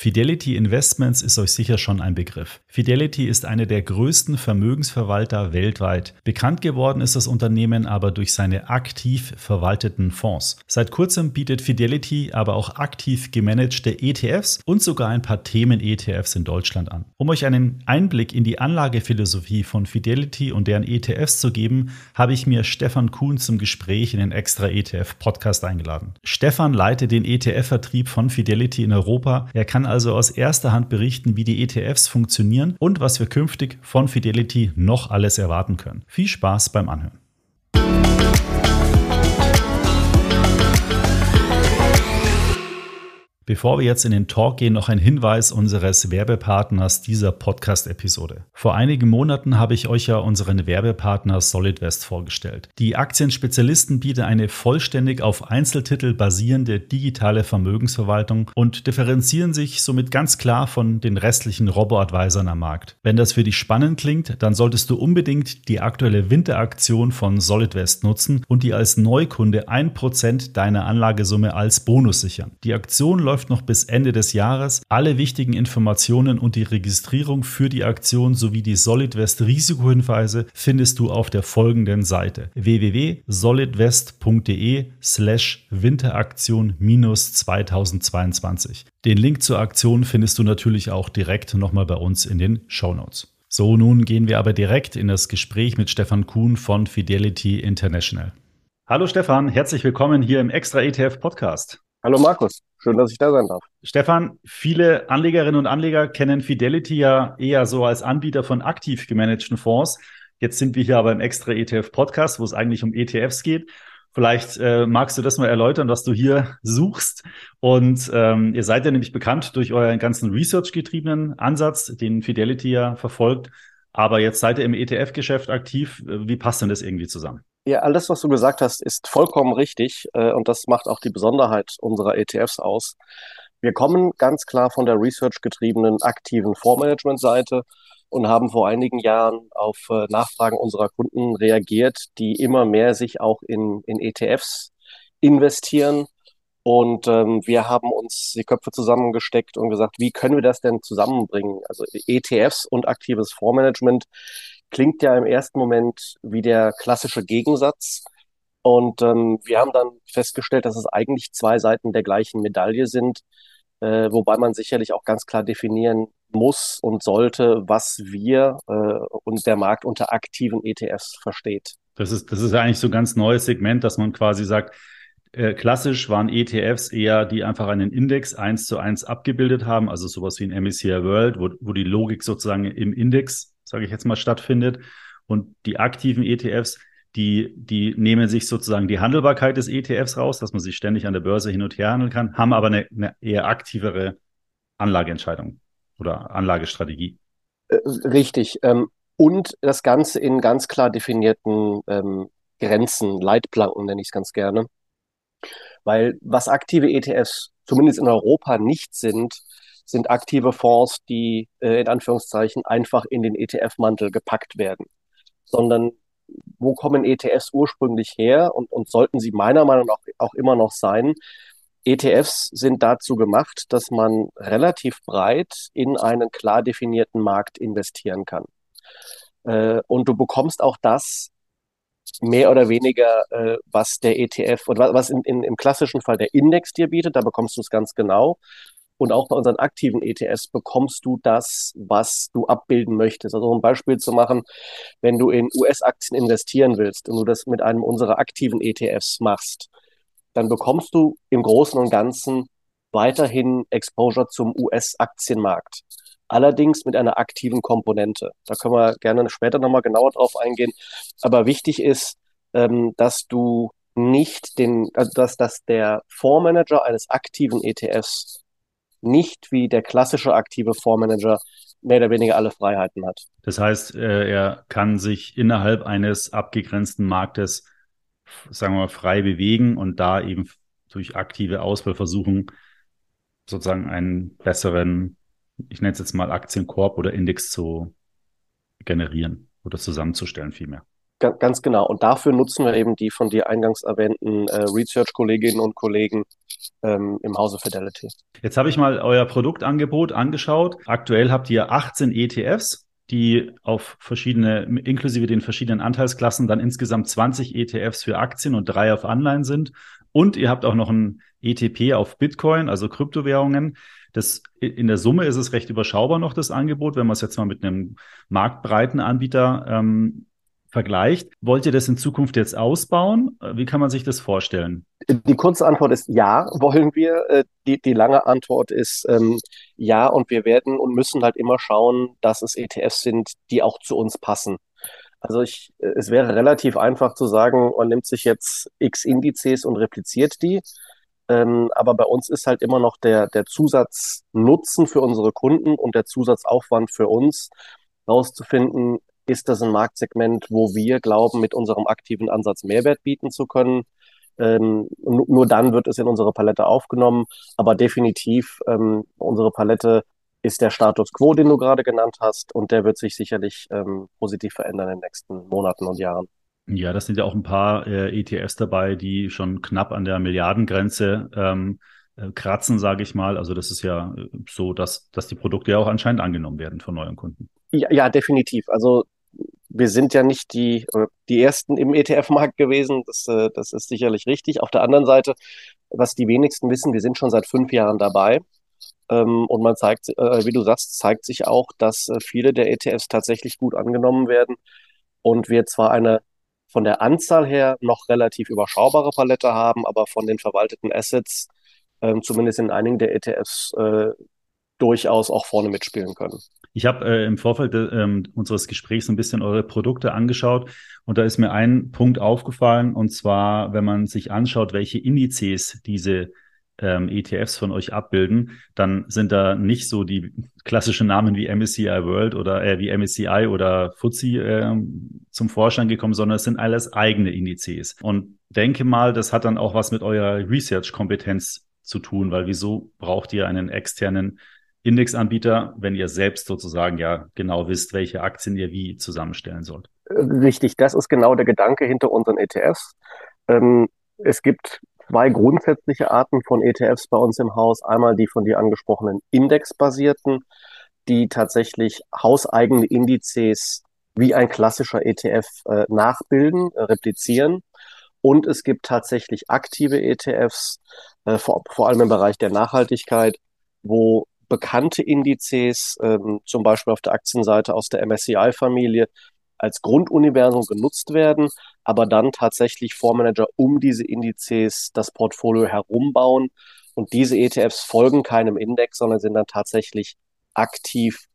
Fidelity Investments ist euch sicher schon ein Begriff. Fidelity ist eine der größten Vermögensverwalter weltweit. Bekannt geworden ist das Unternehmen aber durch seine aktiv verwalteten Fonds. Seit kurzem bietet Fidelity aber auch aktiv gemanagte ETFs und sogar ein paar Themen-ETFs in Deutschland an. Um euch einen Einblick in die Anlagephilosophie von Fidelity und deren ETFs zu geben, habe ich mir Stefan Kuhn zum Gespräch in den Extra ETF Podcast eingeladen. Stefan leitet den ETF-Vertrieb von Fidelity in Europa. Er kann also aus erster Hand berichten, wie die ETFs funktionieren und was wir künftig von Fidelity noch alles erwarten können. Viel Spaß beim Anhören. Bevor wir jetzt in den Talk gehen, noch ein Hinweis unseres Werbepartners dieser Podcast-Episode. Vor einigen Monaten habe ich euch ja unseren Werbepartner SolidWest vorgestellt. Die Aktienspezialisten bieten eine vollständig auf Einzeltitel basierende digitale Vermögensverwaltung und differenzieren sich somit ganz klar von den restlichen Robo-Advisern am Markt. Wenn das für dich spannend klingt, dann solltest du unbedingt die aktuelle Winteraktion von SolidWest nutzen und die als Neukunde 1% deiner Anlagesumme als Bonus sichern. Die Aktion läuft läuft noch bis Ende des Jahres. Alle wichtigen Informationen und die Registrierung für die Aktion sowie die SolidWest Risikohinweise findest du auf der folgenden Seite www.solidwest.de slash Winteraktion 2022. Den Link zur Aktion findest du natürlich auch direkt nochmal bei uns in den Show Notes. So, nun gehen wir aber direkt in das Gespräch mit Stefan Kuhn von Fidelity International. Hallo Stefan, herzlich willkommen hier im Extra ETF Podcast. Hallo Markus, schön, dass ich da sein darf. Stefan, viele Anlegerinnen und Anleger kennen Fidelity ja eher so als Anbieter von aktiv gemanagten Fonds. Jetzt sind wir hier aber im extra ETF Podcast, wo es eigentlich um ETFs geht. Vielleicht äh, magst du das mal erläutern, was du hier suchst. Und ähm, ihr seid ja nämlich bekannt durch euren ganzen Research-getriebenen Ansatz, den Fidelity ja verfolgt. Aber jetzt seid ihr im ETF-Geschäft aktiv. Wie passt denn das irgendwie zusammen? Ja, alles, was du gesagt hast, ist vollkommen richtig äh, und das macht auch die Besonderheit unserer ETFs aus. Wir kommen ganz klar von der research-getriebenen aktiven Fondsmanagement-Seite und haben vor einigen Jahren auf äh, Nachfragen unserer Kunden reagiert, die immer mehr sich auch in, in ETFs investieren. Und ähm, wir haben uns die Köpfe zusammengesteckt und gesagt, wie können wir das denn zusammenbringen? Also ETFs und aktives Fondsmanagement klingt ja im ersten Moment wie der klassische Gegensatz. Und ähm, wir haben dann festgestellt, dass es eigentlich zwei Seiten der gleichen Medaille sind, äh, wobei man sicherlich auch ganz klar definieren muss und sollte, was wir äh, und der Markt unter aktiven ETFs versteht. Das ist, das ist eigentlich so ein ganz neues Segment, dass man quasi sagt, äh, klassisch waren ETFs eher, die einfach einen Index eins zu eins abgebildet haben, also sowas wie ein MSCI World, wo, wo die Logik sozusagen im Index sage ich jetzt mal, stattfindet. Und die aktiven ETFs, die, die nehmen sich sozusagen die Handelbarkeit des ETFs raus, dass man sich ständig an der Börse hin und her handeln kann, haben aber eine, eine eher aktivere Anlageentscheidung oder Anlagestrategie. Äh, richtig. Ähm, und das Ganze in ganz klar definierten ähm, Grenzen, Leitplanken nenne ich es ganz gerne. Weil was aktive ETFs zumindest in Europa nicht sind, sind aktive Fonds, die äh, in Anführungszeichen einfach in den ETF-Mantel gepackt werden, sondern wo kommen ETFs ursprünglich her und, und sollten sie meiner Meinung nach auch immer noch sein? ETFs sind dazu gemacht, dass man relativ breit in einen klar definierten Markt investieren kann. Äh, und du bekommst auch das mehr oder weniger, äh, was der ETF und was in, in, im klassischen Fall der Index dir bietet, da bekommst du es ganz genau. Und auch bei unseren aktiven ETFs bekommst du das, was du abbilden möchtest. Also um ein Beispiel zu machen, wenn du in US-Aktien investieren willst und du das mit einem unserer aktiven ETFs machst, dann bekommst du im Großen und Ganzen weiterhin Exposure zum US-Aktienmarkt. Allerdings mit einer aktiven Komponente. Da können wir gerne später nochmal genauer drauf eingehen. Aber wichtig ist, ähm, dass du nicht den, also dass, dass der Fondsmanager eines aktiven ETFs nicht wie der klassische aktive Fondsmanager mehr oder weniger alle Freiheiten hat. Das heißt, äh, er kann sich innerhalb eines abgegrenzten Marktes, sagen wir mal, frei bewegen und da eben durch aktive Auswahl versuchen, sozusagen einen besseren, ich nenne es jetzt mal Aktienkorb oder Index zu generieren oder zusammenzustellen vielmehr. Ganz genau. Und dafür nutzen wir eben die von dir eingangs erwähnten äh, Research-Kolleginnen und Kollegen ähm, im Hause Fidelity. Jetzt habe ich mal euer Produktangebot angeschaut. Aktuell habt ihr 18 ETFs, die auf verschiedene, inklusive den verschiedenen Anteilsklassen, dann insgesamt 20 ETFs für Aktien und drei auf Anleihen sind. Und ihr habt auch noch ein ETP auf Bitcoin, also Kryptowährungen. Das, in der Summe ist es recht überschaubar noch, das Angebot, wenn man es jetzt mal mit einem marktbreiten Anbieter ähm, vergleicht. Wollt ihr das in Zukunft jetzt ausbauen? Wie kann man sich das vorstellen? Die kurze Antwort ist ja, wollen wir. Äh, die, die lange Antwort ist ähm, ja und wir werden und müssen halt immer schauen, dass es ETFs sind, die auch zu uns passen. Also ich, es wäre relativ einfach zu sagen, man nimmt sich jetzt X Indizes und repliziert die. Ähm, aber bei uns ist halt immer noch der, der Zusatznutzen für unsere Kunden und der Zusatzaufwand für uns, rauszufinden, ist das ein Marktsegment, wo wir glauben, mit unserem aktiven Ansatz Mehrwert bieten zu können. Ähm, nur dann wird es in unsere Palette aufgenommen. Aber definitiv, ähm, unsere Palette ist der Status quo, den du gerade genannt hast, und der wird sich sicherlich ähm, positiv verändern in den nächsten Monaten und Jahren. Ja, das sind ja auch ein paar äh, ETFs dabei, die schon knapp an der Milliardengrenze ähm, äh, kratzen, sage ich mal. Also das ist ja äh, so, dass, dass die Produkte ja auch anscheinend angenommen werden von neuen Kunden. Ja, ja definitiv. Also wir sind ja nicht die, äh, die ersten im ETF-Markt gewesen. Das, das ist sicherlich richtig. Auf der anderen Seite, was die wenigsten wissen, wir sind schon seit fünf Jahren dabei. Ähm, und man zeigt, wie du sagst, zeigt sich auch, dass viele der ETFs tatsächlich gut angenommen werden und wir zwar eine von der Anzahl her noch relativ überschaubare Palette haben, aber von den verwalteten Assets, ähm, zumindest in einigen der ETFs, durchaus auch vorne mitspielen können. Ich habe äh, im Vorfeld äh, unseres Gesprächs ein bisschen eure Produkte angeschaut und da ist mir ein Punkt aufgefallen und zwar, wenn man sich anschaut, welche Indizes diese ähm, ETFs von euch abbilden, dann sind da nicht so die klassischen Namen wie MSCI World oder äh, wie MSCI oder FTSE äh, zum Vorschein gekommen, sondern es sind alles eigene Indizes. Und denke mal, das hat dann auch was mit eurer Research-Kompetenz zu tun, weil wieso braucht ihr einen externen Indexanbieter, wenn ihr selbst sozusagen ja genau wisst, welche Aktien ihr wie zusammenstellen sollt. Richtig, das ist genau der Gedanke hinter unseren ETFs. Ähm, es gibt zwei grundsätzliche Arten von ETFs bei uns im Haus. Einmal die von dir angesprochenen indexbasierten, die tatsächlich hauseigene Indizes wie ein klassischer ETF äh, nachbilden, äh, replizieren. Und es gibt tatsächlich aktive ETFs, äh, vor, vor allem im Bereich der Nachhaltigkeit, wo bekannte Indizes, ähm, zum Beispiel auf der Aktienseite aus der MSCI-Familie, als Grunduniversum genutzt werden, aber dann tatsächlich Fondsmanager um diese Indizes das Portfolio herumbauen. Und diese ETFs folgen keinem Index, sondern sind dann tatsächlich aktiv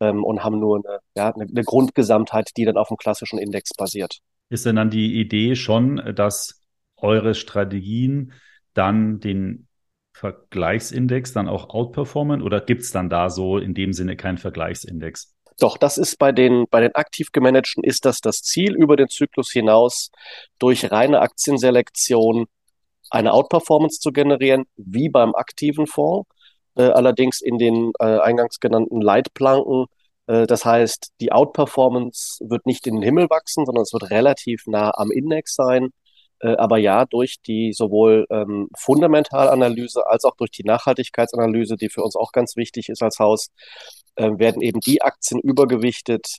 ähm, und haben nur eine, ja, eine, eine Grundgesamtheit, die dann auf dem klassischen Index basiert. Ist denn dann die Idee schon, dass eure Strategien dann den Vergleichsindex dann auch outperformen oder gibt es dann da so in dem Sinne keinen Vergleichsindex? Doch, das ist bei den, bei den aktiv gemanagten ist das das Ziel, über den Zyklus hinaus durch reine Aktienselektion eine Outperformance zu generieren, wie beim aktiven Fonds, äh, allerdings in den äh, eingangs genannten Leitplanken. Äh, das heißt, die Outperformance wird nicht in den Himmel wachsen, sondern es wird relativ nah am Index sein aber ja, durch die sowohl ähm, Fundamentalanalyse als auch durch die Nachhaltigkeitsanalyse, die für uns auch ganz wichtig ist als Haus, äh, werden eben die Aktien übergewichtet,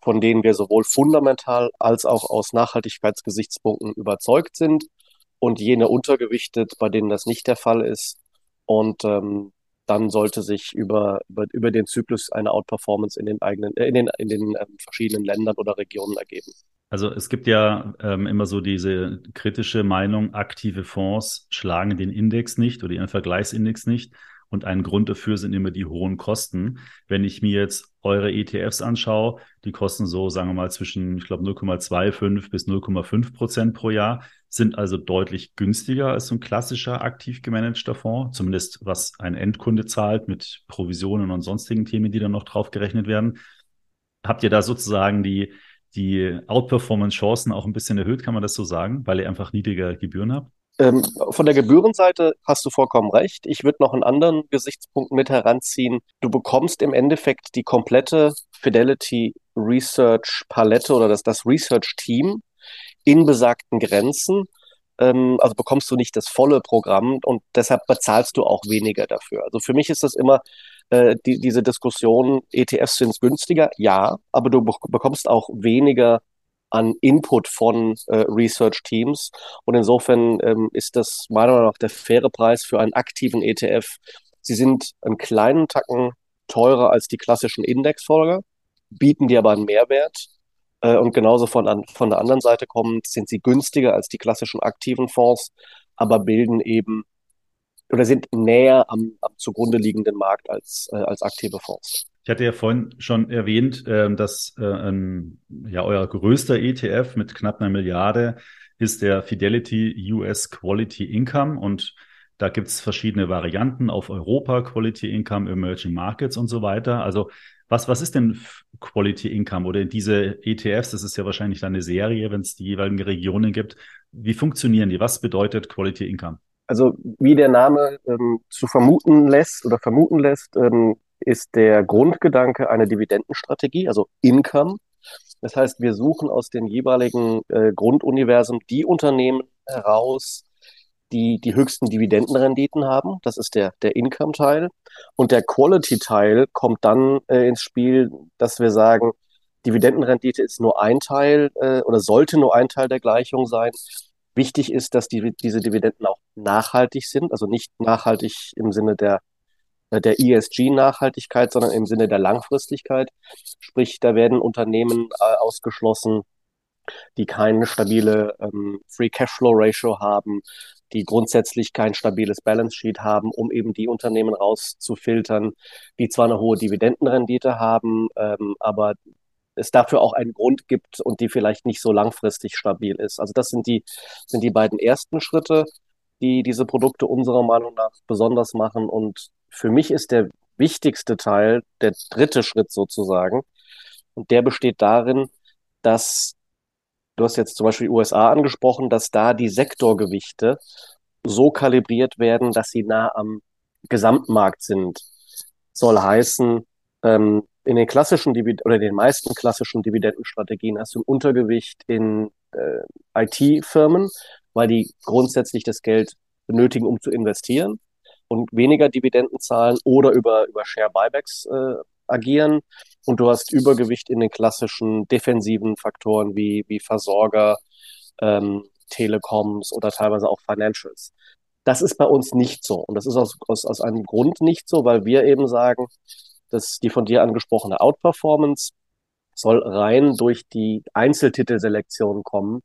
von denen wir sowohl fundamental als auch aus Nachhaltigkeitsgesichtspunkten überzeugt sind und jene untergewichtet, bei denen das nicht der Fall ist. Und ähm, dann sollte sich über, über, über den Zyklus eine Outperformance in den eigenen, äh, in den, in den äh, verschiedenen Ländern oder Regionen ergeben. Also es gibt ja ähm, immer so diese kritische Meinung, aktive Fonds schlagen den Index nicht oder ihren Vergleichsindex nicht. Und ein Grund dafür sind immer die hohen Kosten. Wenn ich mir jetzt eure ETFs anschaue, die kosten so, sagen wir mal, zwischen, ich glaube, 0,25 bis 0,5 Prozent pro Jahr, sind also deutlich günstiger als so ein klassischer aktiv gemanagter Fonds, zumindest was ein Endkunde zahlt mit Provisionen und sonstigen Themen, die dann noch drauf gerechnet werden. Habt ihr da sozusagen die, die Outperformance-Chancen auch ein bisschen erhöht, kann man das so sagen, weil ihr einfach niedrige Gebühren habt? Ähm, von der Gebührenseite hast du vollkommen recht. Ich würde noch einen anderen Gesichtspunkt mit heranziehen. Du bekommst im Endeffekt die komplette Fidelity Research Palette oder das, das Research Team in besagten Grenzen. Ähm, also bekommst du nicht das volle Programm und deshalb bezahlst du auch weniger dafür. Also für mich ist das immer äh, die, diese Diskussion, ETFs sind günstiger, ja, aber du bekommst auch weniger an Input von äh, Research Teams. Und insofern ähm, ist das meiner Meinung nach der faire Preis für einen aktiven ETF. Sie sind einen kleinen Tacken teurer als die klassischen Indexfolger, bieten dir aber einen Mehrwert. Äh, und genauso von, an, von der anderen Seite kommend sind sie günstiger als die klassischen aktiven Fonds, aber bilden eben oder sind näher am, am zugrunde liegenden Markt als, äh, als aktive Fonds. Ich hatte ja vorhin schon erwähnt, äh, dass äh, ein, ja, euer größter ETF mit knapp einer Milliarde ist der Fidelity US Quality Income und da gibt es verschiedene Varianten auf Europa, Quality Income, Emerging Markets und so weiter. Also was, was ist denn Quality Income oder diese ETFs? Das ist ja wahrscheinlich eine Serie, wenn es die jeweiligen Regionen gibt. Wie funktionieren die? Was bedeutet Quality Income? Also wie der Name ähm, zu vermuten lässt oder vermuten lässt, ähm, ist der Grundgedanke eine Dividendenstrategie, also Income. Das heißt, wir suchen aus den jeweiligen äh, Grunduniversen die Unternehmen heraus, die die höchsten Dividendenrenditen haben. Das ist der, der Income-Teil. Und der Quality-Teil kommt dann äh, ins Spiel, dass wir sagen, Dividendenrendite ist nur ein Teil äh, oder sollte nur ein Teil der Gleichung sein. Wichtig ist, dass die, diese Dividenden auch nachhaltig sind, also nicht nachhaltig im Sinne der äh, der ESG-Nachhaltigkeit, sondern im Sinne der Langfristigkeit. Sprich, da werden Unternehmen äh, ausgeschlossen, die keine stabile ähm, Free Cashflow Ratio haben, die grundsätzlich kein stabiles Balance Sheet haben, um eben die Unternehmen rauszufiltern, die zwar eine hohe Dividendenrendite haben, ähm, aber es dafür auch einen Grund gibt und die vielleicht nicht so langfristig stabil ist. Also das sind die, sind die beiden ersten Schritte, die diese Produkte unserer Meinung nach besonders machen. Und für mich ist der wichtigste Teil, der dritte Schritt sozusagen. Und der besteht darin, dass, du hast jetzt zum Beispiel die USA angesprochen, dass da die Sektorgewichte so kalibriert werden, dass sie nah am Gesamtmarkt sind. Soll heißen, ähm, in den klassischen Divid oder den meisten klassischen Dividendenstrategien hast du ein Untergewicht in äh, IT-Firmen, weil die grundsätzlich das Geld benötigen, um zu investieren und weniger Dividenden zahlen oder über, über Share-Buybacks äh, agieren. Und du hast Übergewicht in den klassischen defensiven Faktoren wie, wie Versorger, ähm, Telecoms oder teilweise auch Financials. Das ist bei uns nicht so. Und das ist aus, aus, aus einem Grund nicht so, weil wir eben sagen, dass die von dir angesprochene Outperformance soll rein durch die Einzeltitelselektion kommen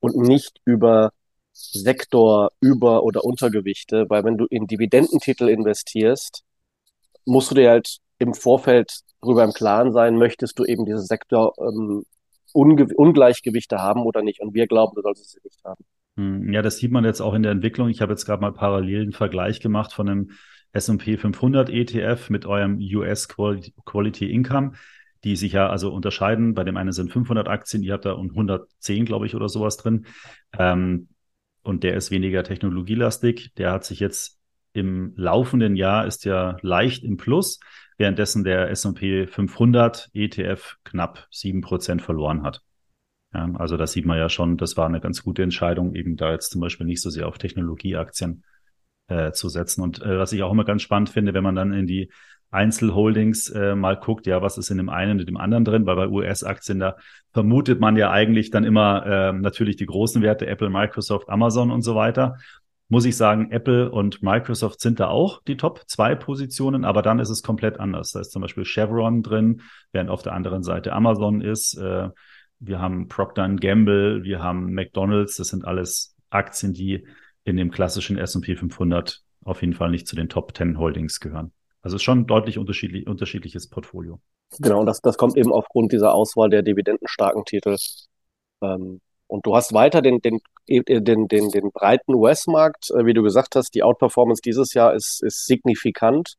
und nicht über Sektor über- oder Untergewichte, weil wenn du in Dividendentitel investierst, musst du dir halt im Vorfeld darüber im Klaren sein, möchtest du eben diese Sektor ähm, Ungleichgewichte haben oder nicht. Und wir glauben, du solltest sie nicht haben. Hm, ja, das sieht man jetzt auch in der Entwicklung. Ich habe jetzt gerade mal parallel einen Vergleich gemacht von einem S&P 500 ETF mit eurem US Quality Income, die sich ja also unterscheiden. Bei dem einen sind 500 Aktien, ihr habt da 110, glaube ich, oder sowas drin. Ähm, und der ist weniger technologielastig. Der hat sich jetzt im laufenden Jahr ist ja leicht im Plus, währenddessen der S&P 500 ETF knapp sieben Prozent verloren hat. Ja, also das sieht man ja schon, das war eine ganz gute Entscheidung, eben da jetzt zum Beispiel nicht so sehr auf Technologieaktien äh, zu setzen. Und äh, was ich auch immer ganz spannend finde, wenn man dann in die Einzelholdings äh, mal guckt, ja, was ist in dem einen und dem anderen drin, weil bei US-Aktien, da vermutet man ja eigentlich dann immer äh, natürlich die großen Werte, Apple, Microsoft, Amazon und so weiter. Muss ich sagen, Apple und Microsoft sind da auch die Top zwei Positionen, aber dann ist es komplett anders. Da ist zum Beispiel Chevron drin, während auf der anderen Seite Amazon ist. Äh, wir haben Procter Gamble, wir haben McDonald's, das sind alles Aktien, die in dem klassischen S&P 500 auf jeden Fall nicht zu den Top 10 Holdings gehören. Also schon deutlich unterschiedlich, unterschiedliches Portfolio. Genau, und das, das kommt eben aufgrund dieser Auswahl der dividendenstarken Titel. Ähm, und du hast weiter den, den, den, den, den breiten US-Markt, äh, wie du gesagt hast, die Outperformance dieses Jahr ist, ist signifikant.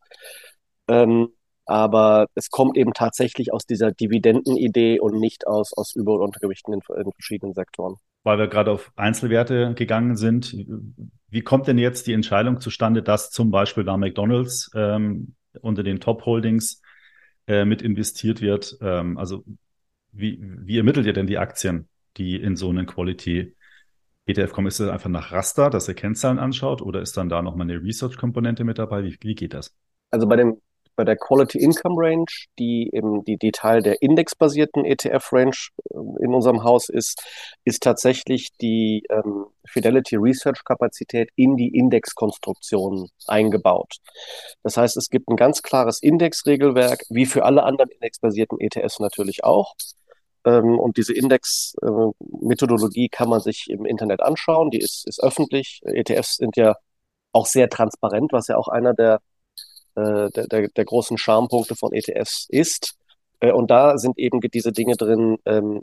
Ähm, aber es kommt eben tatsächlich aus dieser Dividendenidee und nicht aus, aus Über- und Untergewichten in, in verschiedenen Sektoren. Weil wir gerade auf Einzelwerte gegangen sind, wie kommt denn jetzt die Entscheidung zustande, dass zum Beispiel da McDonalds ähm, unter den Top-Holdings äh, mit investiert wird. Ähm, also wie, wie ermittelt ihr denn die Aktien, die in so einen Quality ETF kommen? Ist es einfach nach Raster, dass ihr Kennzahlen anschaut oder ist dann da nochmal eine Research-Komponente mit dabei? Wie, wie geht das? Also bei dem bei der Quality Income Range, die eben die, die Teil der indexbasierten ETF Range äh, in unserem Haus ist, ist tatsächlich die ähm, Fidelity Research Kapazität in die Indexkonstruktion eingebaut. Das heißt, es gibt ein ganz klares Indexregelwerk, wie für alle anderen indexbasierten ETFs natürlich auch. Ähm, und diese Index-Methodologie äh, kann man sich im Internet anschauen. Die ist, ist öffentlich. ETFs sind ja auch sehr transparent, was ja auch einer der äh, der, der, der großen Charmepunkte von ETFs ist. Äh, und da sind eben diese Dinge drin, ähm,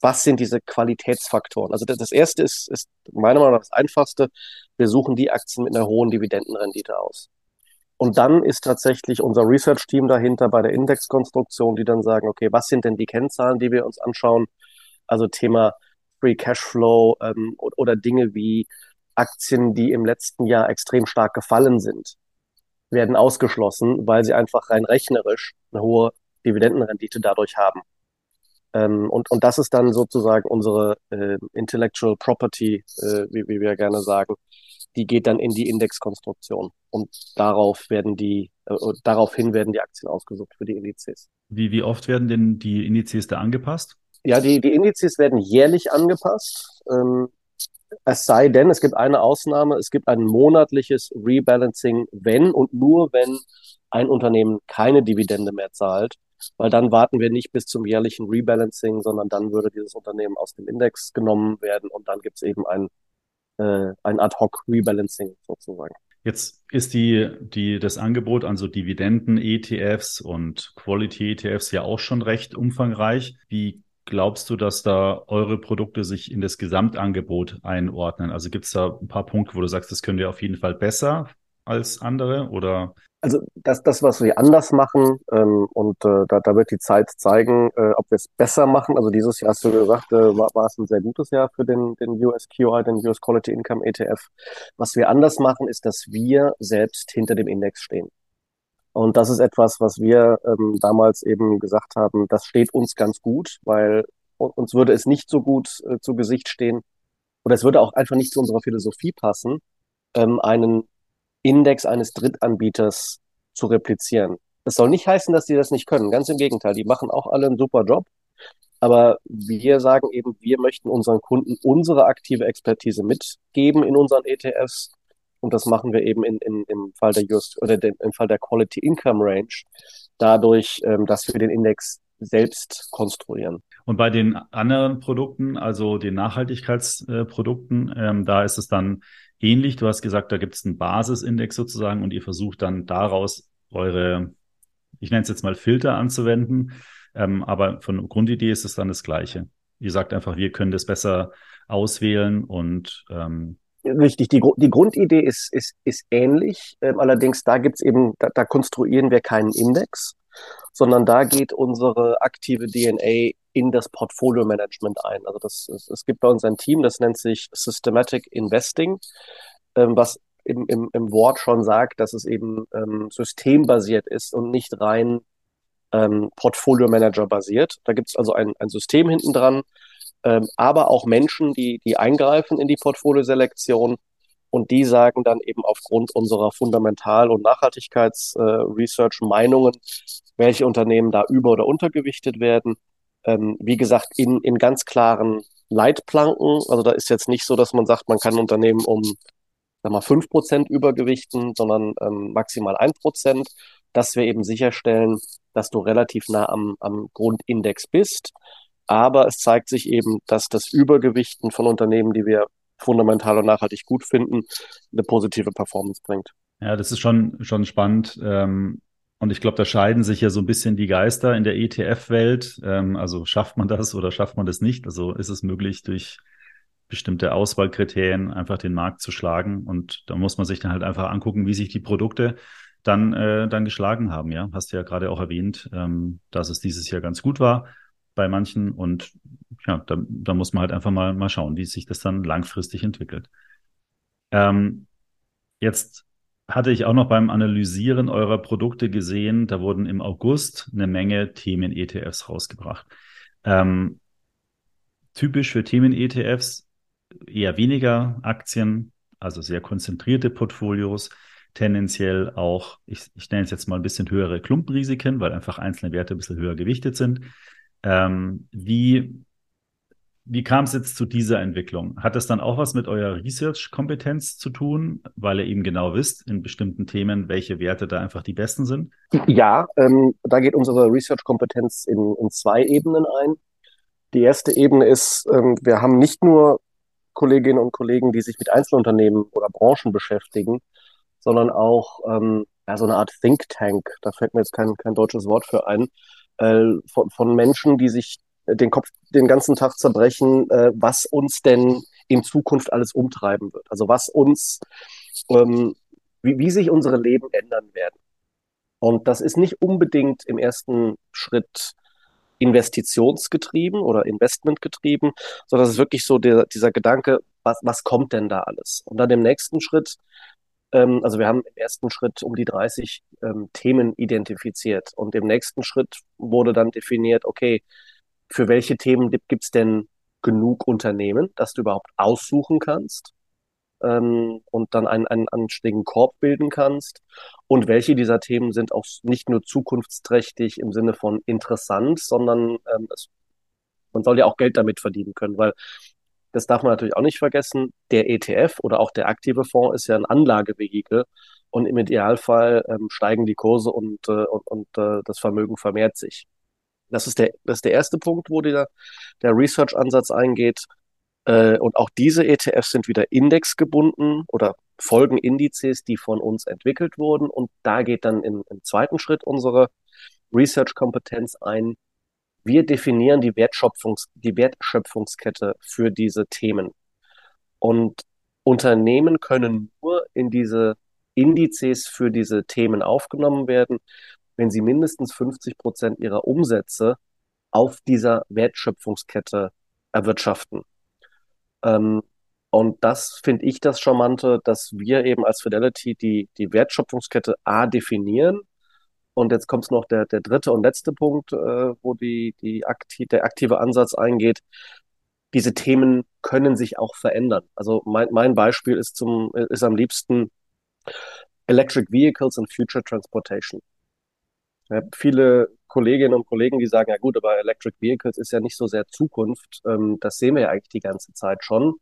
was sind diese Qualitätsfaktoren? Also das, das erste ist, ist meiner Meinung nach das einfachste. Wir suchen die Aktien mit einer hohen Dividendenrendite aus. Und dann ist tatsächlich unser Research-Team dahinter bei der Indexkonstruktion, die dann sagen, okay, was sind denn die Kennzahlen, die wir uns anschauen? Also Thema Free Cashflow ähm, oder Dinge wie Aktien, die im letzten Jahr extrem stark gefallen sind werden ausgeschlossen, weil sie einfach rein rechnerisch eine hohe Dividendenrendite dadurch haben. Ähm, und, und das ist dann sozusagen unsere äh, Intellectual Property, äh, wie, wie wir gerne sagen, die geht dann in die Indexkonstruktion. Und darauf werden die, äh, daraufhin werden die Aktien ausgesucht für die Indizes. Wie, wie oft werden denn die Indizes da angepasst? Ja, die, die Indizes werden jährlich angepasst. Ähm, es sei denn, es gibt eine Ausnahme, es gibt ein monatliches Rebalancing, wenn und nur wenn ein Unternehmen keine Dividende mehr zahlt, weil dann warten wir nicht bis zum jährlichen Rebalancing, sondern dann würde dieses Unternehmen aus dem Index genommen werden und dann gibt es eben ein, äh, ein Ad-Hoc-Rebalancing sozusagen. Jetzt ist die, die, das Angebot an so Dividenden-ETFs und Quality-ETFs ja auch schon recht umfangreich. Wie glaubst du, dass da eure Produkte sich in das Gesamtangebot einordnen? Also gibt es da ein paar Punkte, wo du sagst, das können wir auf jeden Fall besser als andere oder? Also das, das was wir anders machen ähm, und äh, da, da wird die Zeit zeigen, äh, ob wir es besser machen. Also dieses Jahr hast du gesagt, äh, war, war es ein sehr gutes Jahr für den, den USQI, den US Quality Income ETF. Was wir anders machen, ist, dass wir selbst hinter dem Index stehen. Und das ist etwas, was wir ähm, damals eben gesagt haben, das steht uns ganz gut, weil uns würde es nicht so gut äh, zu Gesicht stehen oder es würde auch einfach nicht zu unserer Philosophie passen, ähm, einen Index eines Drittanbieters zu replizieren. Das soll nicht heißen, dass die das nicht können. Ganz im Gegenteil, die machen auch alle einen super Job. Aber wir sagen eben, wir möchten unseren Kunden unsere aktive Expertise mitgeben in unseren ETFs und das machen wir eben in, in, im Fall der Just oder den, im Fall der Quality Income Range dadurch, ähm, dass wir den Index selbst konstruieren. Und bei den anderen Produkten, also den Nachhaltigkeitsprodukten, ähm, da ist es dann ähnlich. Du hast gesagt, da gibt es einen Basisindex sozusagen und ihr versucht dann daraus eure, ich nenne es jetzt mal Filter anzuwenden. Ähm, aber von Grundidee ist es dann das Gleiche. Ihr sagt einfach, wir können das besser auswählen und ähm, Richtig, die, die Grundidee ist, ist, ist ähnlich. Ähm, allerdings, da gibt's eben, da, da konstruieren wir keinen Index, sondern da geht unsere aktive DNA in das Portfolio-Management ein. Also das, es, es gibt bei uns ein Team, das nennt sich Systematic Investing, ähm, was im, im, im Wort schon sagt, dass es eben ähm, systembasiert ist und nicht rein ähm, Portfolio-Manager basiert. Da gibt's also ein, ein System hinten dran, ähm, aber auch Menschen, die, die eingreifen in die Portfolioselektion und die sagen dann eben aufgrund unserer Fundamental- und Nachhaltigkeitsresearch-Meinungen, äh, welche Unternehmen da über- oder untergewichtet werden. Ähm, wie gesagt, in, in ganz klaren Leitplanken. Also da ist jetzt nicht so, dass man sagt, man kann Unternehmen um sag mal, 5% übergewichten, sondern ähm, maximal 1%, dass wir eben sicherstellen, dass du relativ nah am, am Grundindex bist aber es zeigt sich eben, dass das Übergewichten von Unternehmen, die wir fundamental und nachhaltig gut finden, eine positive Performance bringt. Ja, das ist schon, schon spannend. Ähm, und ich glaube, da scheiden sich ja so ein bisschen die Geister in der ETF-Welt. Ähm, also schafft man das oder schafft man das nicht? Also ist es möglich, durch bestimmte Auswahlkriterien einfach den Markt zu schlagen? Und da muss man sich dann halt einfach angucken, wie sich die Produkte dann, äh, dann geschlagen haben. Ja, hast du ja gerade auch erwähnt, ähm, dass es dieses Jahr ganz gut war bei manchen. Und ja, da, da muss man halt einfach mal, mal schauen, wie sich das dann langfristig entwickelt. Ähm, jetzt hatte ich auch noch beim Analysieren eurer Produkte gesehen, da wurden im August eine Menge Themen-ETFs rausgebracht. Ähm, typisch für Themen-ETFs eher weniger Aktien, also sehr konzentrierte Portfolios, tendenziell auch, ich, ich nenne es jetzt mal ein bisschen höhere Klumpenrisiken, weil einfach einzelne Werte ein bisschen höher gewichtet sind. Ähm, wie wie kam es jetzt zu dieser Entwicklung? Hat das dann auch was mit eurer Research-Kompetenz zu tun, weil ihr eben genau wisst, in bestimmten Themen, welche Werte da einfach die besten sind? Ja, ähm, da geht unsere Research-Kompetenz in, in zwei Ebenen ein. Die erste Ebene ist, ähm, wir haben nicht nur Kolleginnen und Kollegen, die sich mit Einzelunternehmen oder Branchen beschäftigen, sondern auch ähm, ja, so eine Art Think Tank, da fällt mir jetzt kein, kein deutsches Wort für ein, äh, von, von Menschen, die sich den Kopf den ganzen Tag zerbrechen, äh, was uns denn in Zukunft alles umtreiben wird. Also was uns, ähm, wie, wie sich unsere Leben ändern werden. Und das ist nicht unbedingt im ersten Schritt investitionsgetrieben oder investmentgetrieben, sondern es ist wirklich so der, dieser Gedanke, was, was kommt denn da alles? Und dann im nächsten Schritt, also wir haben im ersten Schritt um die 30 ähm, Themen identifiziert und im nächsten Schritt wurde dann definiert, okay, für welche Themen gibt es denn genug Unternehmen, dass du überhaupt aussuchen kannst ähm, und dann einen, einen anständigen Korb bilden kannst? Und welche dieser Themen sind auch nicht nur zukunftsträchtig im Sinne von interessant, sondern ähm, es, man soll ja auch Geld damit verdienen können, weil das darf man natürlich auch nicht vergessen. Der ETF oder auch der aktive Fonds ist ja ein Anlagevehikel und im Idealfall ähm, steigen die Kurse und, äh, und, und äh, das Vermögen vermehrt sich. Das ist der, das ist der erste Punkt, wo der, der Research-Ansatz eingeht. Äh, und auch diese ETFs sind wieder indexgebunden oder folgen Indizes, die von uns entwickelt wurden. Und da geht dann in, im zweiten Schritt unsere Research-Kompetenz ein. Wir definieren die, Wertschöpfungs die Wertschöpfungskette für diese Themen. Und Unternehmen können nur in diese Indizes für diese Themen aufgenommen werden, wenn sie mindestens 50 Prozent ihrer Umsätze auf dieser Wertschöpfungskette erwirtschaften. Ähm, und das finde ich das Charmante, dass wir eben als Fidelity die, die Wertschöpfungskette A definieren. Und jetzt kommt noch der, der dritte und letzte Punkt, äh, wo die, die akti der aktive Ansatz eingeht. Diese Themen können sich auch verändern. Also mein, mein Beispiel ist, zum, ist am liebsten Electric Vehicles and Future Transportation. Ich viele Kolleginnen und Kollegen, die sagen, ja gut, aber Electric Vehicles ist ja nicht so sehr Zukunft. Ähm, das sehen wir ja eigentlich die ganze Zeit schon.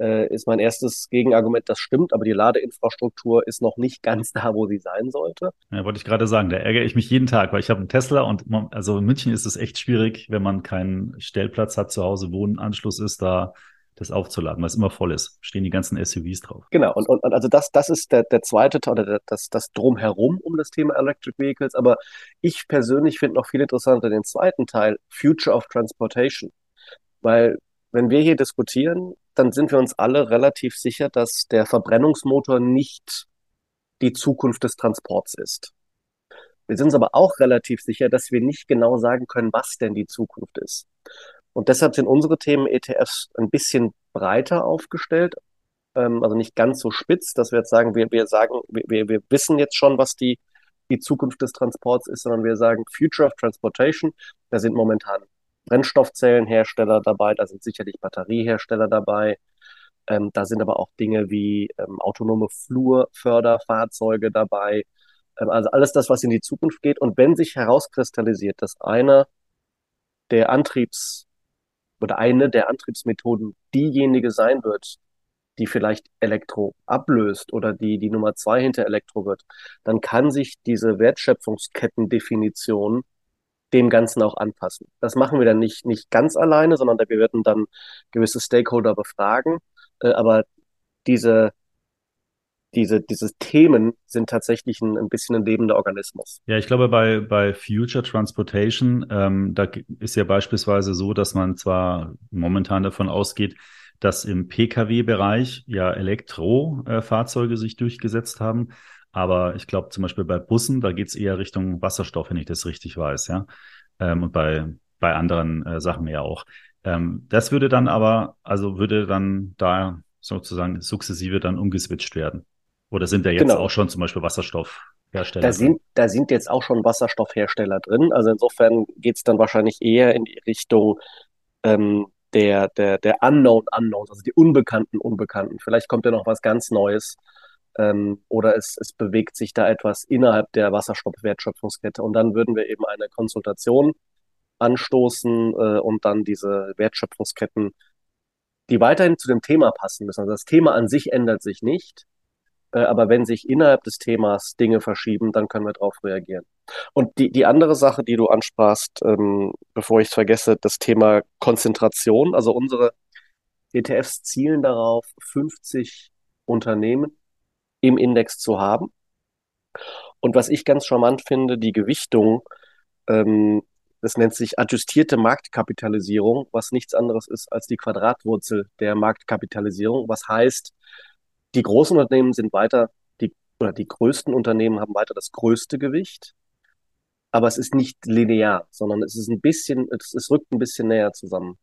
Äh, ist mein erstes Gegenargument, das stimmt, aber die Ladeinfrastruktur ist noch nicht ganz da, wo sie sein sollte. Ja, wollte ich gerade sagen, da ärgere ich mich jeden Tag, weil ich habe einen Tesla und also in München ist es echt schwierig, wenn man keinen Stellplatz hat zu Hause, Wohnanschluss ist, da das aufzuladen, weil es immer voll ist. Stehen die ganzen SUVs drauf. Genau, und, und also das, das ist der, der zweite Teil, oder das, das Drumherum um das Thema Electric Vehicles. Aber ich persönlich finde noch viel interessanter den zweiten Teil, Future of Transportation. Weil wenn wir hier diskutieren, dann sind wir uns alle relativ sicher, dass der Verbrennungsmotor nicht die Zukunft des Transports ist. Wir sind uns aber auch relativ sicher, dass wir nicht genau sagen können, was denn die Zukunft ist. Und deshalb sind unsere Themen ETFs ein bisschen breiter aufgestellt, ähm, also nicht ganz so spitz, dass wir jetzt sagen, wir, wir sagen, wir, wir wissen jetzt schon, was die, die Zukunft des Transports ist, sondern wir sagen Future of Transportation. Da sind momentan Brennstoffzellenhersteller dabei, da sind sicherlich Batteriehersteller dabei. Ähm, da sind aber auch Dinge wie ähm, autonome Flurförderfahrzeuge dabei. Ähm, also alles das, was in die Zukunft geht. Und wenn sich herauskristallisiert, dass einer der Antriebs oder eine der Antriebsmethoden diejenige sein wird, die vielleicht Elektro ablöst oder die die Nummer zwei hinter Elektro wird, dann kann sich diese Wertschöpfungskettendefinition dem Ganzen auch anpassen. Das machen wir dann nicht, nicht ganz alleine, sondern wir werden dann gewisse Stakeholder befragen. Äh, aber diese diese, diese Themen sind tatsächlich ein, ein bisschen ein lebender Organismus. Ja, ich glaube, bei, bei Future Transportation, ähm, da ist ja beispielsweise so, dass man zwar momentan davon ausgeht, dass im Pkw-Bereich ja Elektrofahrzeuge sich durchgesetzt haben. Aber ich glaube zum Beispiel bei Bussen, da geht es eher Richtung Wasserstoff, wenn ich das richtig weiß, ja. Ähm, und bei, bei anderen äh, Sachen ja auch. Ähm, das würde dann aber, also würde dann da sozusagen sukzessive dann umgeswitcht werden. Oder sind da jetzt genau. auch schon zum Beispiel Wasserstoffhersteller? Da sind, da sind jetzt auch schon Wasserstoffhersteller drin. Also insofern geht es dann wahrscheinlich eher in die Richtung ähm, der, der, der Unknown Unknowns, also die unbekannten Unbekannten. Vielleicht kommt ja noch was ganz Neues ähm, oder es, es bewegt sich da etwas innerhalb der Wasserstoffwertschöpfungskette. Und dann würden wir eben eine Konsultation anstoßen äh, und dann diese Wertschöpfungsketten, die weiterhin zu dem Thema passen müssen. Also das Thema an sich ändert sich nicht, äh, aber wenn sich innerhalb des Themas Dinge verschieben, dann können wir darauf reagieren. Und die, die andere Sache, die du ansprachst, ähm, bevor ich es vergesse, das Thema Konzentration. Also unsere ETFs zielen darauf, 50 Unternehmen im Index zu haben. Und was ich ganz charmant finde, die Gewichtung, ähm, das nennt sich adjustierte Marktkapitalisierung, was nichts anderes ist als die Quadratwurzel der Marktkapitalisierung. Was heißt, die großen Unternehmen sind weiter, die, oder die größten Unternehmen haben weiter das größte Gewicht, aber es ist nicht linear, sondern es ist ein bisschen, es, es rückt ein bisschen näher zusammen.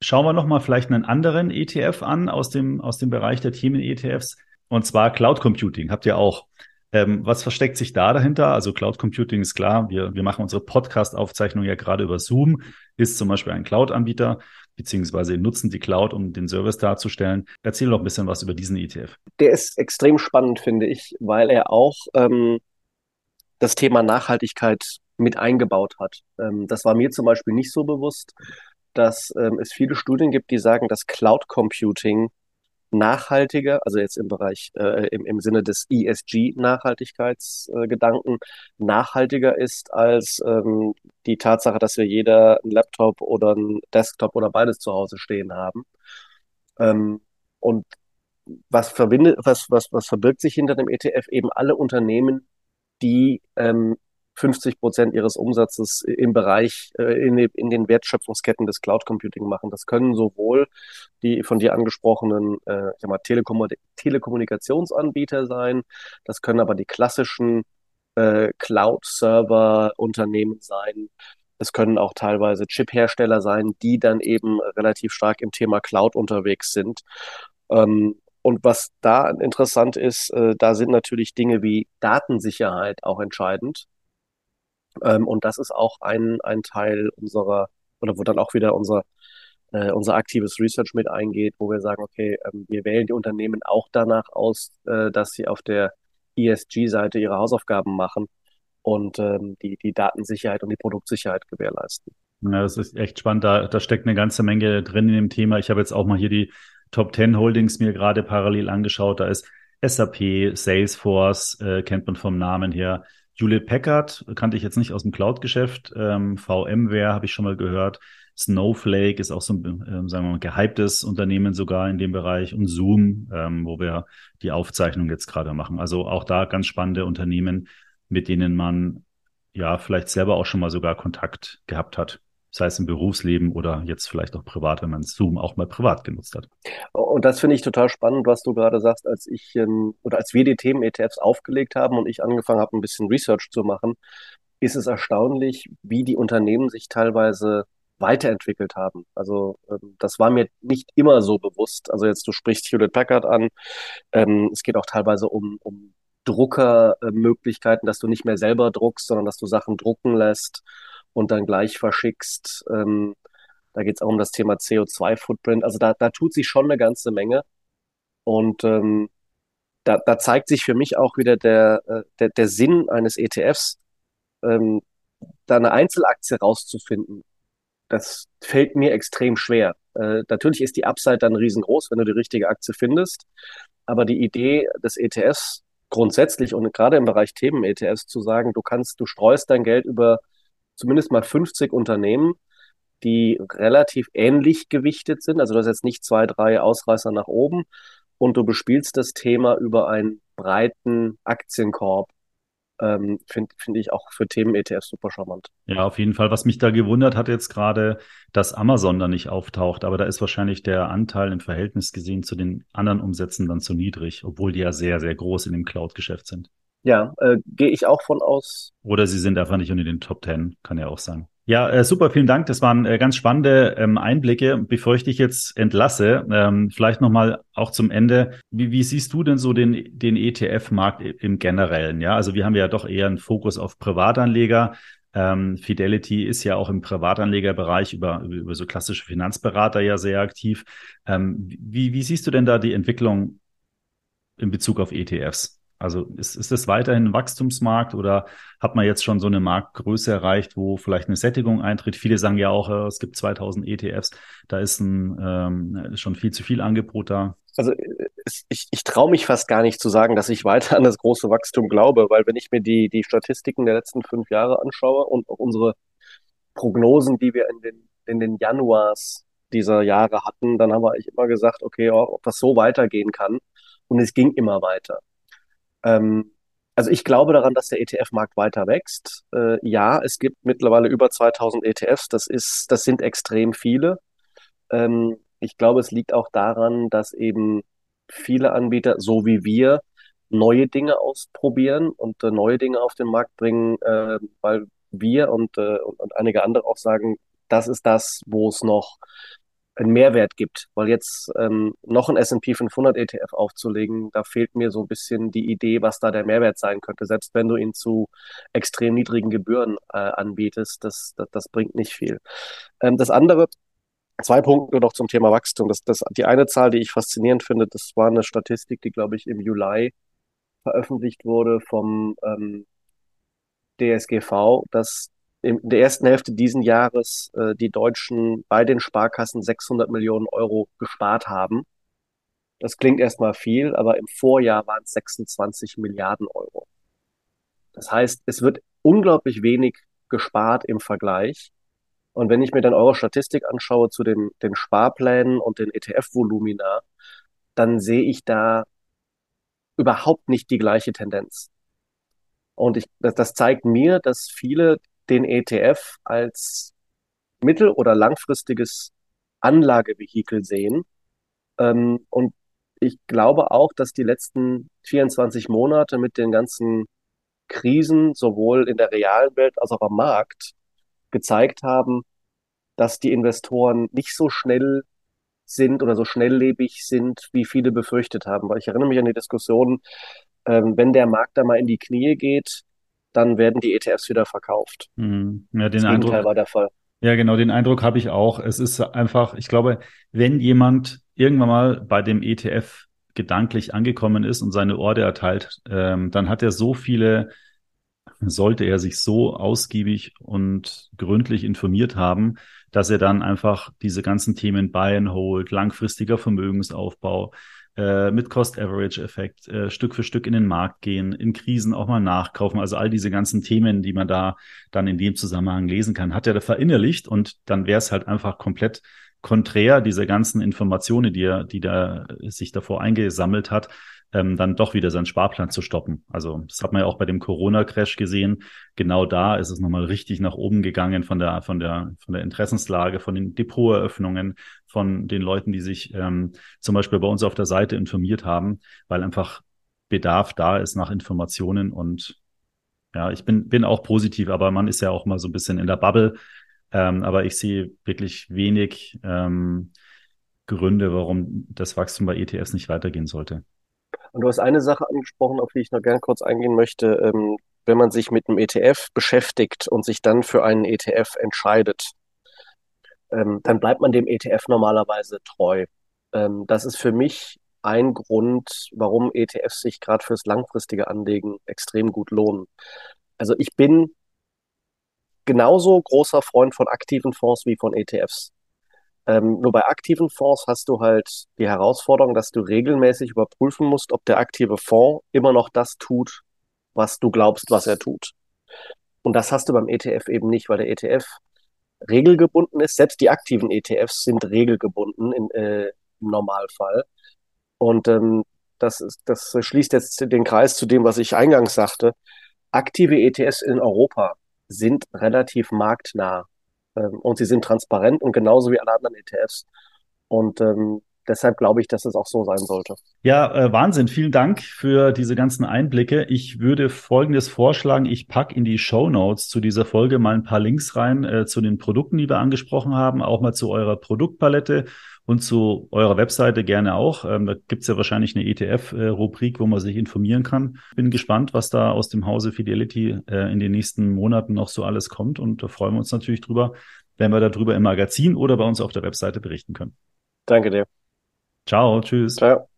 Schauen wir nochmal vielleicht einen anderen ETF an aus dem, aus dem Bereich der Themen-ETFs, und zwar Cloud Computing. Habt ihr auch. Ähm, was versteckt sich da dahinter? Also Cloud Computing ist klar, wir, wir machen unsere Podcast-Aufzeichnung ja gerade über Zoom, ist zum Beispiel ein Cloud-Anbieter, beziehungsweise nutzen die Cloud, um den Service darzustellen. Erzähl doch ein bisschen was über diesen ETF. Der ist extrem spannend, finde ich, weil er auch ähm, das Thema Nachhaltigkeit mit eingebaut hat. Ähm, das war mir zum Beispiel nicht so bewusst, dass ähm, es viele Studien gibt, die sagen, dass Cloud Computing nachhaltiger, also jetzt im Bereich, äh, im, im Sinne des ESG-Nachhaltigkeitsgedanken, äh, nachhaltiger ist als ähm, die Tatsache, dass wir jeder einen Laptop oder einen Desktop oder beides zu Hause stehen haben. Ähm, und was verbindet, was, was, was verbirgt sich hinter dem ETF? Eben alle Unternehmen, die ähm, 50 Prozent ihres Umsatzes im Bereich, äh, in, den Wertschöpfungsketten des Cloud Computing machen. Das können sowohl die von dir angesprochenen äh, ich sag mal, Telekom Telekommunikationsanbieter sein, das können aber die klassischen äh, Cloud-Server-Unternehmen sein. Es können auch teilweise Chip-Hersteller sein, die dann eben relativ stark im Thema Cloud unterwegs sind. Ähm, und was da interessant ist, äh, da sind natürlich Dinge wie Datensicherheit auch entscheidend. Ähm, und das ist auch ein, ein Teil unserer, oder wo dann auch wieder unser, äh, unser aktives Research mit eingeht, wo wir sagen, okay, ähm, wir wählen die Unternehmen auch danach aus, äh, dass sie auf der ESG-Seite ihre Hausaufgaben machen und ähm, die, die Datensicherheit und die Produktsicherheit gewährleisten. Ja, das ist echt spannend. Da, da steckt eine ganze Menge drin in dem Thema. Ich habe jetzt auch mal hier die Top 10 Holdings mir gerade parallel angeschaut. Da ist SAP, Salesforce, äh, kennt man vom Namen her. Hewlett Packard kannte ich jetzt nicht aus dem Cloud-Geschäft. Ähm, VMware habe ich schon mal gehört. Snowflake ist auch so ein, ähm, sagen wir mal, gehyptes Unternehmen sogar in dem Bereich und Zoom, ähm, wo wir die Aufzeichnung jetzt gerade machen. Also auch da ganz spannende Unternehmen, mit denen man ja vielleicht selber auch schon mal sogar Kontakt gehabt hat sei es im Berufsleben oder jetzt vielleicht auch privat, wenn man Zoom auch mal privat genutzt hat. Und das finde ich total spannend, was du gerade sagst, als ich ähm, oder als wir die Themen-ETFs aufgelegt haben und ich angefangen habe, ein bisschen Research zu machen, ist es erstaunlich, wie die Unternehmen sich teilweise weiterentwickelt haben. Also ähm, das war mir nicht immer so bewusst. Also jetzt du sprichst Hewlett Packard an. Ähm, es geht auch teilweise um, um Druckermöglichkeiten, dass du nicht mehr selber druckst, sondern dass du Sachen drucken lässt und dann gleich verschickst. Ähm, da geht es auch um das Thema CO2-Footprint. Also da, da tut sich schon eine ganze Menge. Und ähm, da, da zeigt sich für mich auch wieder der, äh, der, der Sinn eines ETFs, ähm, da eine Einzelaktie rauszufinden. Das fällt mir extrem schwer. Äh, natürlich ist die Upside dann riesengroß, wenn du die richtige Aktie findest. Aber die Idee des ETFs grundsätzlich und gerade im Bereich Themen-ETFs zu sagen, du kannst, du streust dein Geld über zumindest mal 50 Unternehmen, die relativ ähnlich gewichtet sind. Also du hast jetzt nicht zwei, drei Ausreißer nach oben und du bespielst das Thema über einen breiten Aktienkorb. Ähm, Finde find ich auch für Themen-ETFs super charmant. Ja, auf jeden Fall. Was mich da gewundert hat jetzt gerade, dass Amazon da nicht auftaucht, aber da ist wahrscheinlich der Anteil im Verhältnis gesehen zu den anderen Umsätzen dann zu niedrig, obwohl die ja sehr, sehr groß in dem Cloud-Geschäft sind. Ja, äh, gehe ich auch von aus. Oder sie sind einfach nicht unter den Top Ten, kann ja auch sein. Ja, äh, super, vielen Dank. Das waren äh, ganz spannende ähm, Einblicke. Bevor ich dich jetzt entlasse, ähm, vielleicht nochmal auch zum Ende. Wie, wie siehst du denn so den, den ETF-Markt im Generellen? Ja, also wir haben ja doch eher einen Fokus auf Privatanleger. Ähm, Fidelity ist ja auch im Privatanlegerbereich über, über so klassische Finanzberater ja sehr aktiv. Ähm, wie, wie siehst du denn da die Entwicklung in Bezug auf ETFs? Also ist, ist es weiterhin ein Wachstumsmarkt oder hat man jetzt schon so eine Marktgröße erreicht, wo vielleicht eine Sättigung eintritt? Viele sagen ja auch, äh, es gibt 2000 ETFs, da ist ein, ähm, schon viel zu viel Angebot da. Also ich, ich traue mich fast gar nicht zu sagen, dass ich weiter an das große Wachstum glaube, weil wenn ich mir die, die Statistiken der letzten fünf Jahre anschaue und auch unsere Prognosen, die wir in den, in den Januars dieser Jahre hatten, dann haben wir eigentlich immer gesagt, okay, ob das so weitergehen kann. Und es ging immer weiter. Ähm, also ich glaube daran, dass der ETF-Markt weiter wächst. Äh, ja, es gibt mittlerweile über 2000 ETFs. Das ist, das sind extrem viele. Ähm, ich glaube, es liegt auch daran, dass eben viele Anbieter, so wie wir, neue Dinge ausprobieren und äh, neue Dinge auf den Markt bringen, äh, weil wir und, äh, und, und einige andere auch sagen, das ist das, wo es noch einen Mehrwert gibt, weil jetzt ähm, noch ein S&P 500 ETF aufzulegen, da fehlt mir so ein bisschen die Idee, was da der Mehrwert sein könnte, selbst wenn du ihn zu extrem niedrigen Gebühren äh, anbietest, das, das, das bringt nicht viel. Ähm, das andere, zwei Punkte noch zum Thema Wachstum. Das, das, die eine Zahl, die ich faszinierend finde, das war eine Statistik, die, glaube ich, im Juli veröffentlicht wurde vom ähm, DSGV, dass in der ersten Hälfte diesen Jahres äh, die Deutschen bei den Sparkassen 600 Millionen Euro gespart haben. Das klingt erstmal viel, aber im Vorjahr waren es 26 Milliarden Euro. Das heißt, es wird unglaublich wenig gespart im Vergleich. Und wenn ich mir dann eure Statistik anschaue zu den, den Sparplänen und den ETF-Volumina, dann sehe ich da überhaupt nicht die gleiche Tendenz. Und ich, das, das zeigt mir, dass viele den ETF als mittel- oder langfristiges Anlagevehikel sehen. Ähm, und ich glaube auch, dass die letzten 24 Monate mit den ganzen Krisen sowohl in der realen Welt als auch am Markt gezeigt haben, dass die Investoren nicht so schnell sind oder so schnelllebig sind, wie viele befürchtet haben. Weil ich erinnere mich an die Diskussion, ähm, wenn der Markt da mal in die Knie geht, dann werden die ETFs wieder verkauft. Mhm. Ja, den das Eindruck, Gegenteil war der Fall. Ja, genau, den Eindruck habe ich auch. Es ist einfach, ich glaube, wenn jemand irgendwann mal bei dem ETF gedanklich angekommen ist und seine Orte erteilt, ähm, dann hat er so viele, sollte er sich so ausgiebig und gründlich informiert haben, dass er dann einfach diese ganzen Themen Buy and Hold, langfristiger Vermögensaufbau, äh, mit Cost-Average-Effekt äh, Stück für Stück in den Markt gehen, in Krisen auch mal nachkaufen. Also all diese ganzen Themen, die man da dann in dem Zusammenhang lesen kann, hat er da verinnerlicht und dann wäre es halt einfach komplett konträr diese ganzen Informationen, die er, die da sich davor eingesammelt hat, ähm, dann doch wieder seinen Sparplan zu stoppen. Also das hat man ja auch bei dem Corona-Crash gesehen. Genau da ist es nochmal richtig nach oben gegangen von der, von der, von der Interessenslage, von den Depoteröffnungen, von den Leuten, die sich ähm, zum Beispiel bei uns auf der Seite informiert haben, weil einfach Bedarf da ist nach Informationen und ja, ich bin, bin auch positiv, aber man ist ja auch mal so ein bisschen in der Bubble. Ähm, aber ich sehe wirklich wenig ähm, Gründe, warum das Wachstum bei ETFs nicht weitergehen sollte. Und du hast eine Sache angesprochen, auf die ich noch gern kurz eingehen möchte. Ähm, wenn man sich mit einem ETF beschäftigt und sich dann für einen ETF entscheidet, ähm, dann bleibt man dem ETF normalerweise treu. Ähm, das ist für mich ein Grund, warum ETFs sich gerade fürs langfristige Anlegen extrem gut lohnen. Also ich bin genauso großer Freund von aktiven Fonds wie von ETFs. Ähm, nur bei aktiven Fonds hast du halt die Herausforderung, dass du regelmäßig überprüfen musst, ob der aktive Fonds immer noch das tut, was du glaubst, was er tut. Und das hast du beim ETF eben nicht, weil der ETF regelgebunden ist. Selbst die aktiven ETFs sind regelgebunden in, äh, im Normalfall. Und ähm, das, ist, das schließt jetzt den Kreis zu dem, was ich eingangs sagte. Aktive ETFs in Europa sind relativ marktnah. Ähm, und sie sind transparent und genauso wie alle anderen ETFs. Und ähm, deshalb glaube ich, dass es auch so sein sollte. Ja, äh, Wahnsinn. Vielen Dank für diese ganzen Einblicke. Ich würde Folgendes vorschlagen. Ich packe in die Show Notes zu dieser Folge mal ein paar Links rein äh, zu den Produkten, die wir angesprochen haben, auch mal zu eurer Produktpalette und zu eurer Webseite gerne auch. Ähm, da gibt's ja wahrscheinlich eine ETF-Rubrik, wo man sich informieren kann. Bin gespannt, was da aus dem Hause Fidelity äh, in den nächsten Monaten noch so alles kommt und da freuen wir uns natürlich drüber, wenn wir darüber im Magazin oder bei uns auf der Webseite berichten können. Danke dir. Ciao, tschüss. Ciao.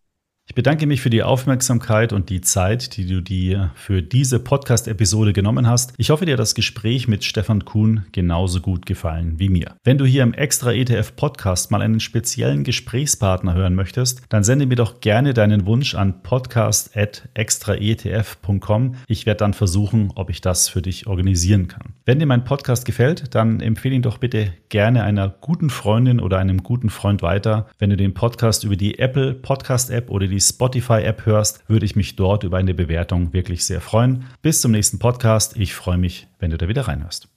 Ich bedanke mich für die Aufmerksamkeit und die Zeit, die du dir für diese Podcast-Episode genommen hast. Ich hoffe, dir hat das Gespräch mit Stefan Kuhn genauso gut gefallen wie mir. Wenn du hier im Extra ETF Podcast mal einen speziellen Gesprächspartner hören möchtest, dann sende mir doch gerne deinen Wunsch an podcast.extraetf.com. Ich werde dann versuchen, ob ich das für dich organisieren kann. Wenn dir mein Podcast gefällt, dann empfehle ihn doch bitte gerne einer guten Freundin oder einem guten Freund weiter. Wenn du den Podcast über die Apple Podcast App oder die die Spotify-App hörst, würde ich mich dort über eine Bewertung wirklich sehr freuen. Bis zum nächsten Podcast. Ich freue mich, wenn du da wieder reinhörst.